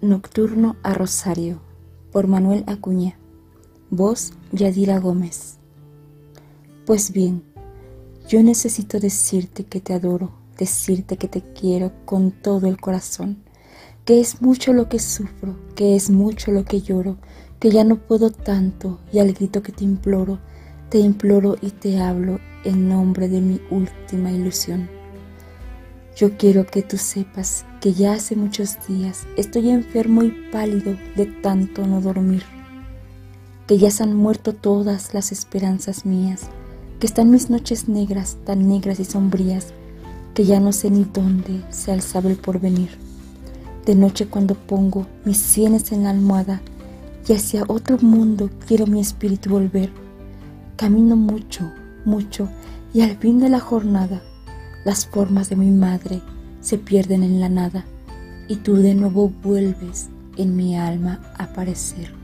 Nocturno a Rosario por Manuel Acuña. Voz Yadira Gómez. Pues bien, yo necesito decirte que te adoro, decirte que te quiero con todo el corazón, que es mucho lo que sufro, que es mucho lo que lloro, que ya no puedo tanto y al grito que te imploro, te imploro y te hablo en nombre de mi última ilusión. Yo quiero que tú sepas que ya hace muchos días estoy enfermo y pálido de tanto no dormir, que ya se han muerto todas las esperanzas mías, que están mis noches negras, tan negras y sombrías, que ya no sé ni dónde se alzaba el porvenir. De noche cuando pongo mis sienes en la almohada y hacia otro mundo quiero mi espíritu volver, camino mucho, mucho y al fin de la jornada las formas de mi madre se pierden en la nada y tú de nuevo vuelves en mi alma a aparecer.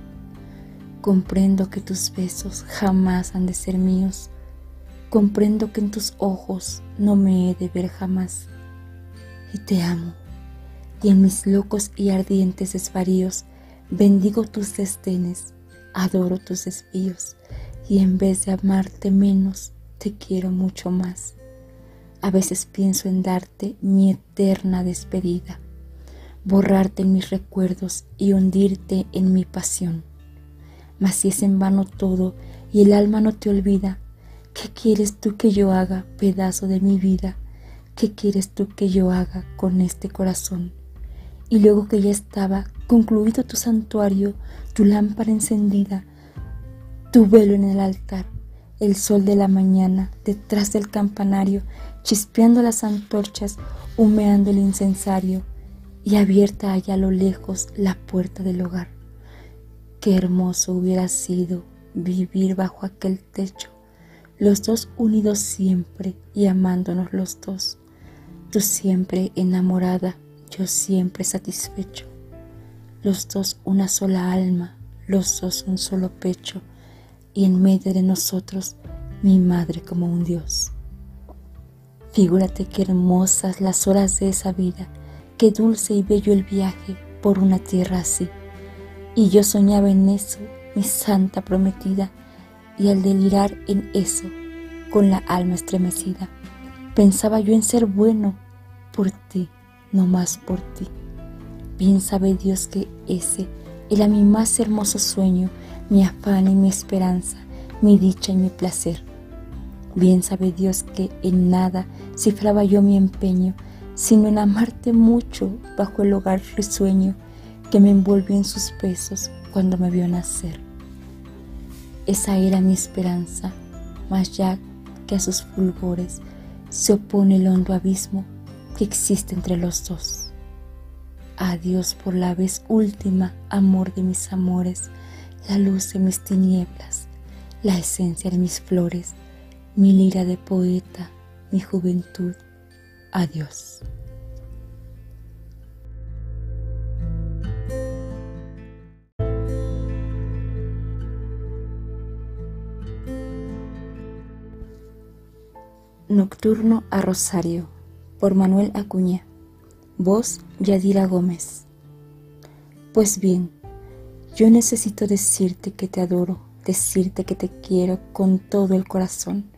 Comprendo que tus besos jamás han de ser míos. Comprendo que en tus ojos no me he de ver jamás. Y te amo. Y en mis locos y ardientes desvaríos bendigo tus destenes, adoro tus desvíos. Y en vez de amarte menos, te quiero mucho más. A veces pienso en darte mi eterna despedida, borrarte en mis recuerdos y hundirte en mi pasión. Mas si es en vano todo y el alma no te olvida, ¿qué quieres tú que yo haga, pedazo de mi vida? ¿Qué quieres tú que yo haga con este corazón? Y luego que ya estaba concluido tu santuario, tu lámpara encendida, tu velo en el altar, el sol de la mañana detrás del campanario, chispeando las antorchas, humeando el incensario y abierta allá a lo lejos la puerta del hogar. Qué hermoso hubiera sido vivir bajo aquel techo, los dos unidos siempre y amándonos los dos, tú siempre enamorada, yo siempre satisfecho, los dos una sola alma, los dos un solo pecho, y en medio de nosotros mi madre como un Dios. Figúrate qué hermosas las horas de esa vida, qué dulce y bello el viaje por una tierra así. Y yo soñaba en eso, mi santa prometida, y al delirar en eso, con la alma estremecida, pensaba yo en ser bueno por ti, no más por ti. Bien sabe Dios que ese era mi más hermoso sueño, mi afán y mi esperanza, mi dicha y mi placer. Bien sabe Dios que en nada cifraba yo mi empeño, sino en amarte mucho bajo el hogar risueño que me envolvió en sus besos cuando me vio nacer. Esa era mi esperanza, mas ya que a sus fulgores se opone el hondo abismo que existe entre los dos. Adiós por la vez última, amor de mis amores, la luz de mis tinieblas, la esencia de mis flores, mi lira de poeta, mi juventud, adiós. Nocturno a Rosario por Manuel Acuña. Voz Yadira Gómez. Pues bien, yo necesito decirte que te adoro, decirte que te quiero con todo el corazón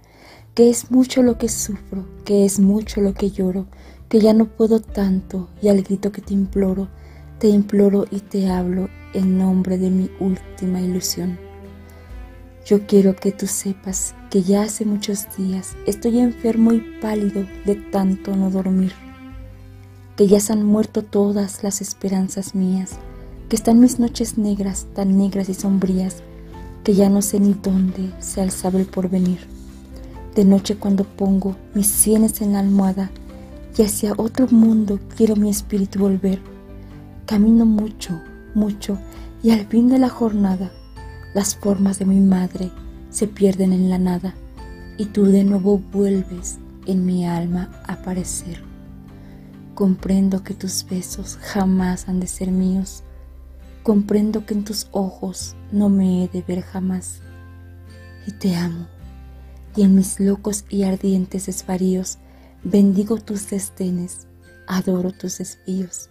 que es mucho lo que sufro, que es mucho lo que lloro, que ya no puedo tanto y al grito que te imploro, te imploro y te hablo en nombre de mi última ilusión. Yo quiero que tú sepas que ya hace muchos días estoy enfermo y pálido de tanto no dormir, que ya se han muerto todas las esperanzas mías, que están mis noches negras, tan negras y sombrías, que ya no sé ni dónde se alzaba el porvenir de noche cuando pongo mis sienes en la almohada y hacia otro mundo quiero mi espíritu volver. Camino mucho, mucho y al fin de la jornada las formas de mi madre se pierden en la nada y tú de nuevo vuelves en mi alma a aparecer. Comprendo que tus besos jamás han de ser míos. Comprendo que en tus ojos no me he de ver jamás. Y te amo y en mis locos y ardientes desvaríos bendigo tus destenes, adoro tus desvíos,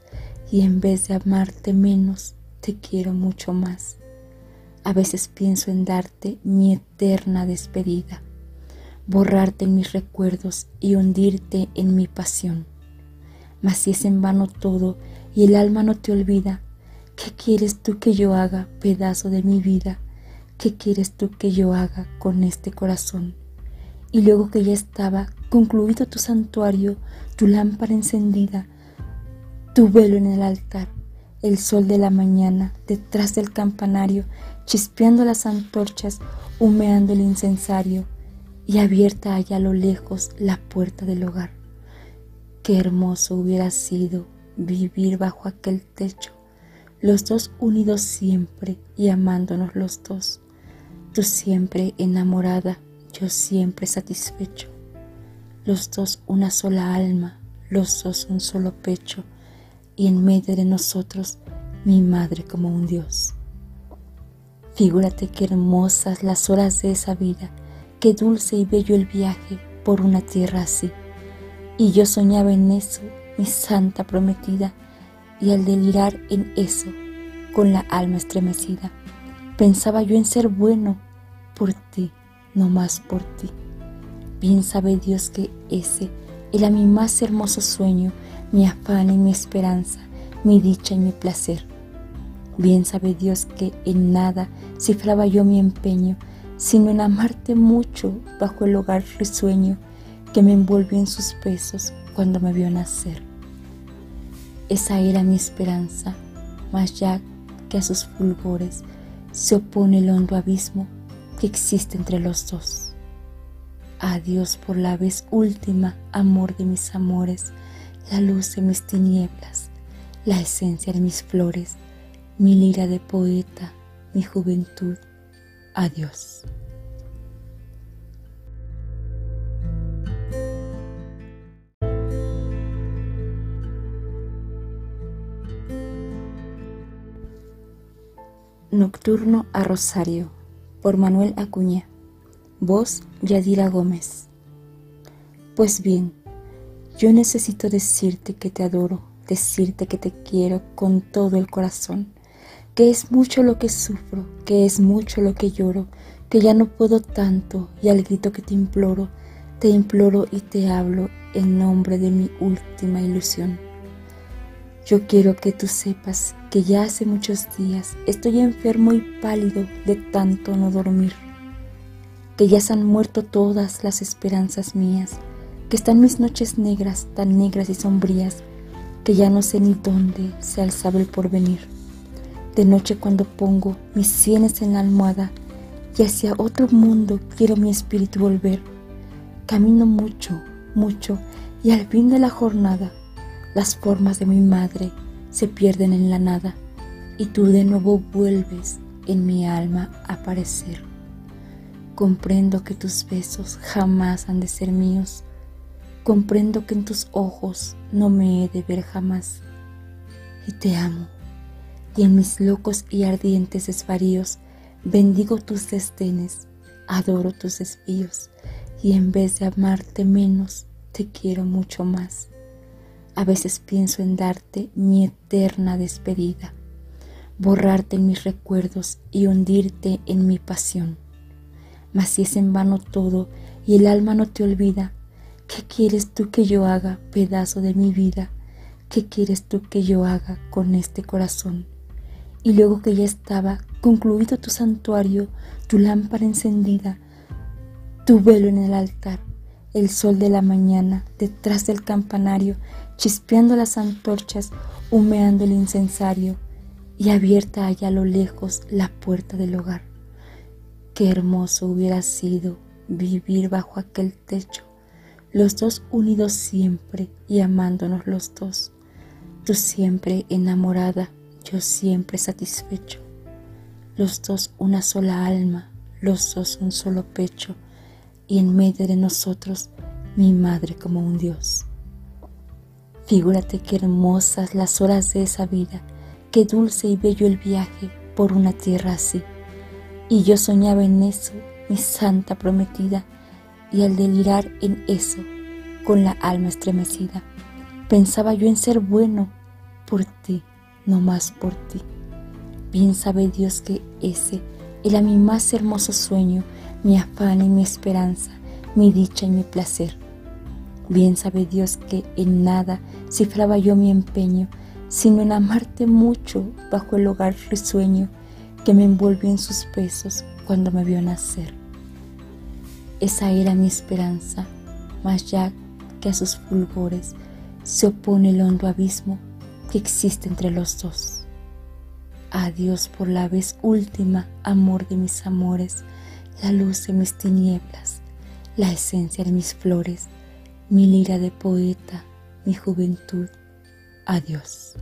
y en vez de amarte menos, te quiero mucho más. A veces pienso en darte mi eterna despedida, borrarte en mis recuerdos y hundirte en mi pasión. Mas si es en vano todo y el alma no te olvida, ¿qué quieres tú que yo haga, pedazo de mi vida? ¿Qué quieres tú que yo haga con este corazón? Y luego que ya estaba concluido tu santuario, tu lámpara encendida, tu velo en el altar, el sol de la mañana detrás del campanario, chispeando las antorchas, humeando el incensario, y abierta allá a lo lejos la puerta del hogar. Qué hermoso hubiera sido vivir bajo aquel techo, los dos unidos siempre y amándonos los dos, tú siempre enamorada, yo siempre satisfecho, los dos una sola alma, los dos un solo pecho, y en medio de nosotros mi madre como un Dios. Figúrate qué hermosas las horas de esa vida, qué dulce y bello el viaje por una tierra así. Y yo soñaba en eso, mi santa prometida, y al delirar en eso, con la alma estremecida, pensaba yo en ser bueno por ti, no más por ti. Bien sabe Dios que ese era mi más hermoso sueño, mi afán y mi esperanza, mi dicha y mi placer. Bien sabe Dios que en nada cifraba yo mi empeño, sino en amarte mucho bajo el hogar risueño que me envolvió en sus besos cuando me vio nacer. Esa era mi esperanza, mas ya que a sus fulgores se opone el hondo abismo existe entre los dos. Adiós por la vez última, amor de mis amores, la luz de mis tinieblas, la esencia de mis flores, mi lira de poeta, mi juventud. Adiós. Nocturno a Rosario por Manuel Acuña. Voz Yadira Gómez. Pues bien, yo necesito decirte que te adoro, decirte que te quiero con todo el corazón, que es mucho lo que sufro, que es mucho lo que lloro, que ya no puedo tanto y al grito que te imploro, te imploro y te hablo en nombre de mi última ilusión. Yo quiero que tú sepas que ya hace muchos días estoy enfermo y pálido de tanto no dormir, que ya se han muerto todas las esperanzas mías, que están mis noches negras, tan negras y sombrías, que ya no sé ni dónde se alzaba el porvenir. De noche cuando pongo mis sienes en la almohada y hacia otro mundo quiero mi espíritu volver, camino mucho, mucho y al fin de la jornada las formas de mi madre se pierden en la nada y tú de nuevo vuelves en mi alma a aparecer. Comprendo que tus besos jamás han de ser míos, Comprendo que en tus ojos no me he de ver jamás. Y te amo. Y en mis locos y ardientes desvaríos bendigo tus desdenes, adoro tus desvíos. Y en vez de amarte menos, te quiero mucho más. A veces pienso en darte mi eterna despedida, borrarte mis recuerdos y hundirte en mi pasión. Mas si es en vano todo y el alma no te olvida, ¿Qué quieres tú que yo haga, pedazo de mi vida? ¿Qué quieres tú que yo haga con este corazón? Y luego que ya estaba concluido tu santuario, tu lámpara encendida, tu velo en el altar, el sol de la mañana detrás del campanario, chispeando las antorchas, humeando el incensario, y abierta allá a lo lejos la puerta del hogar. Qué hermoso hubiera sido vivir bajo aquel techo los dos unidos siempre y amándonos los dos, tú siempre enamorada, yo siempre satisfecho, los dos una sola alma, los dos un solo pecho, y en medio de nosotros mi madre como un Dios. Figúrate qué hermosas las horas de esa vida, qué dulce y bello el viaje por una tierra así. Y yo soñaba en eso, mi santa prometida, y al delirar en eso, con la alma estremecida, pensaba yo en ser bueno por ti, no más por ti. Bien sabe Dios que ese era mi más hermoso sueño, mi afán y mi esperanza, mi dicha y mi placer. Bien sabe Dios que en nada cifraba yo mi empeño, sino en amarte mucho bajo el hogar risueño que me envolvió en sus besos cuando me vio nacer. Esa era mi esperanza, mas ya que a sus fulgores se opone el hondo abismo que existe entre los dos. Adiós por la vez última, amor de mis amores, la luz de mis tinieblas, la esencia de mis flores, mi lira de poeta, mi juventud. Adiós.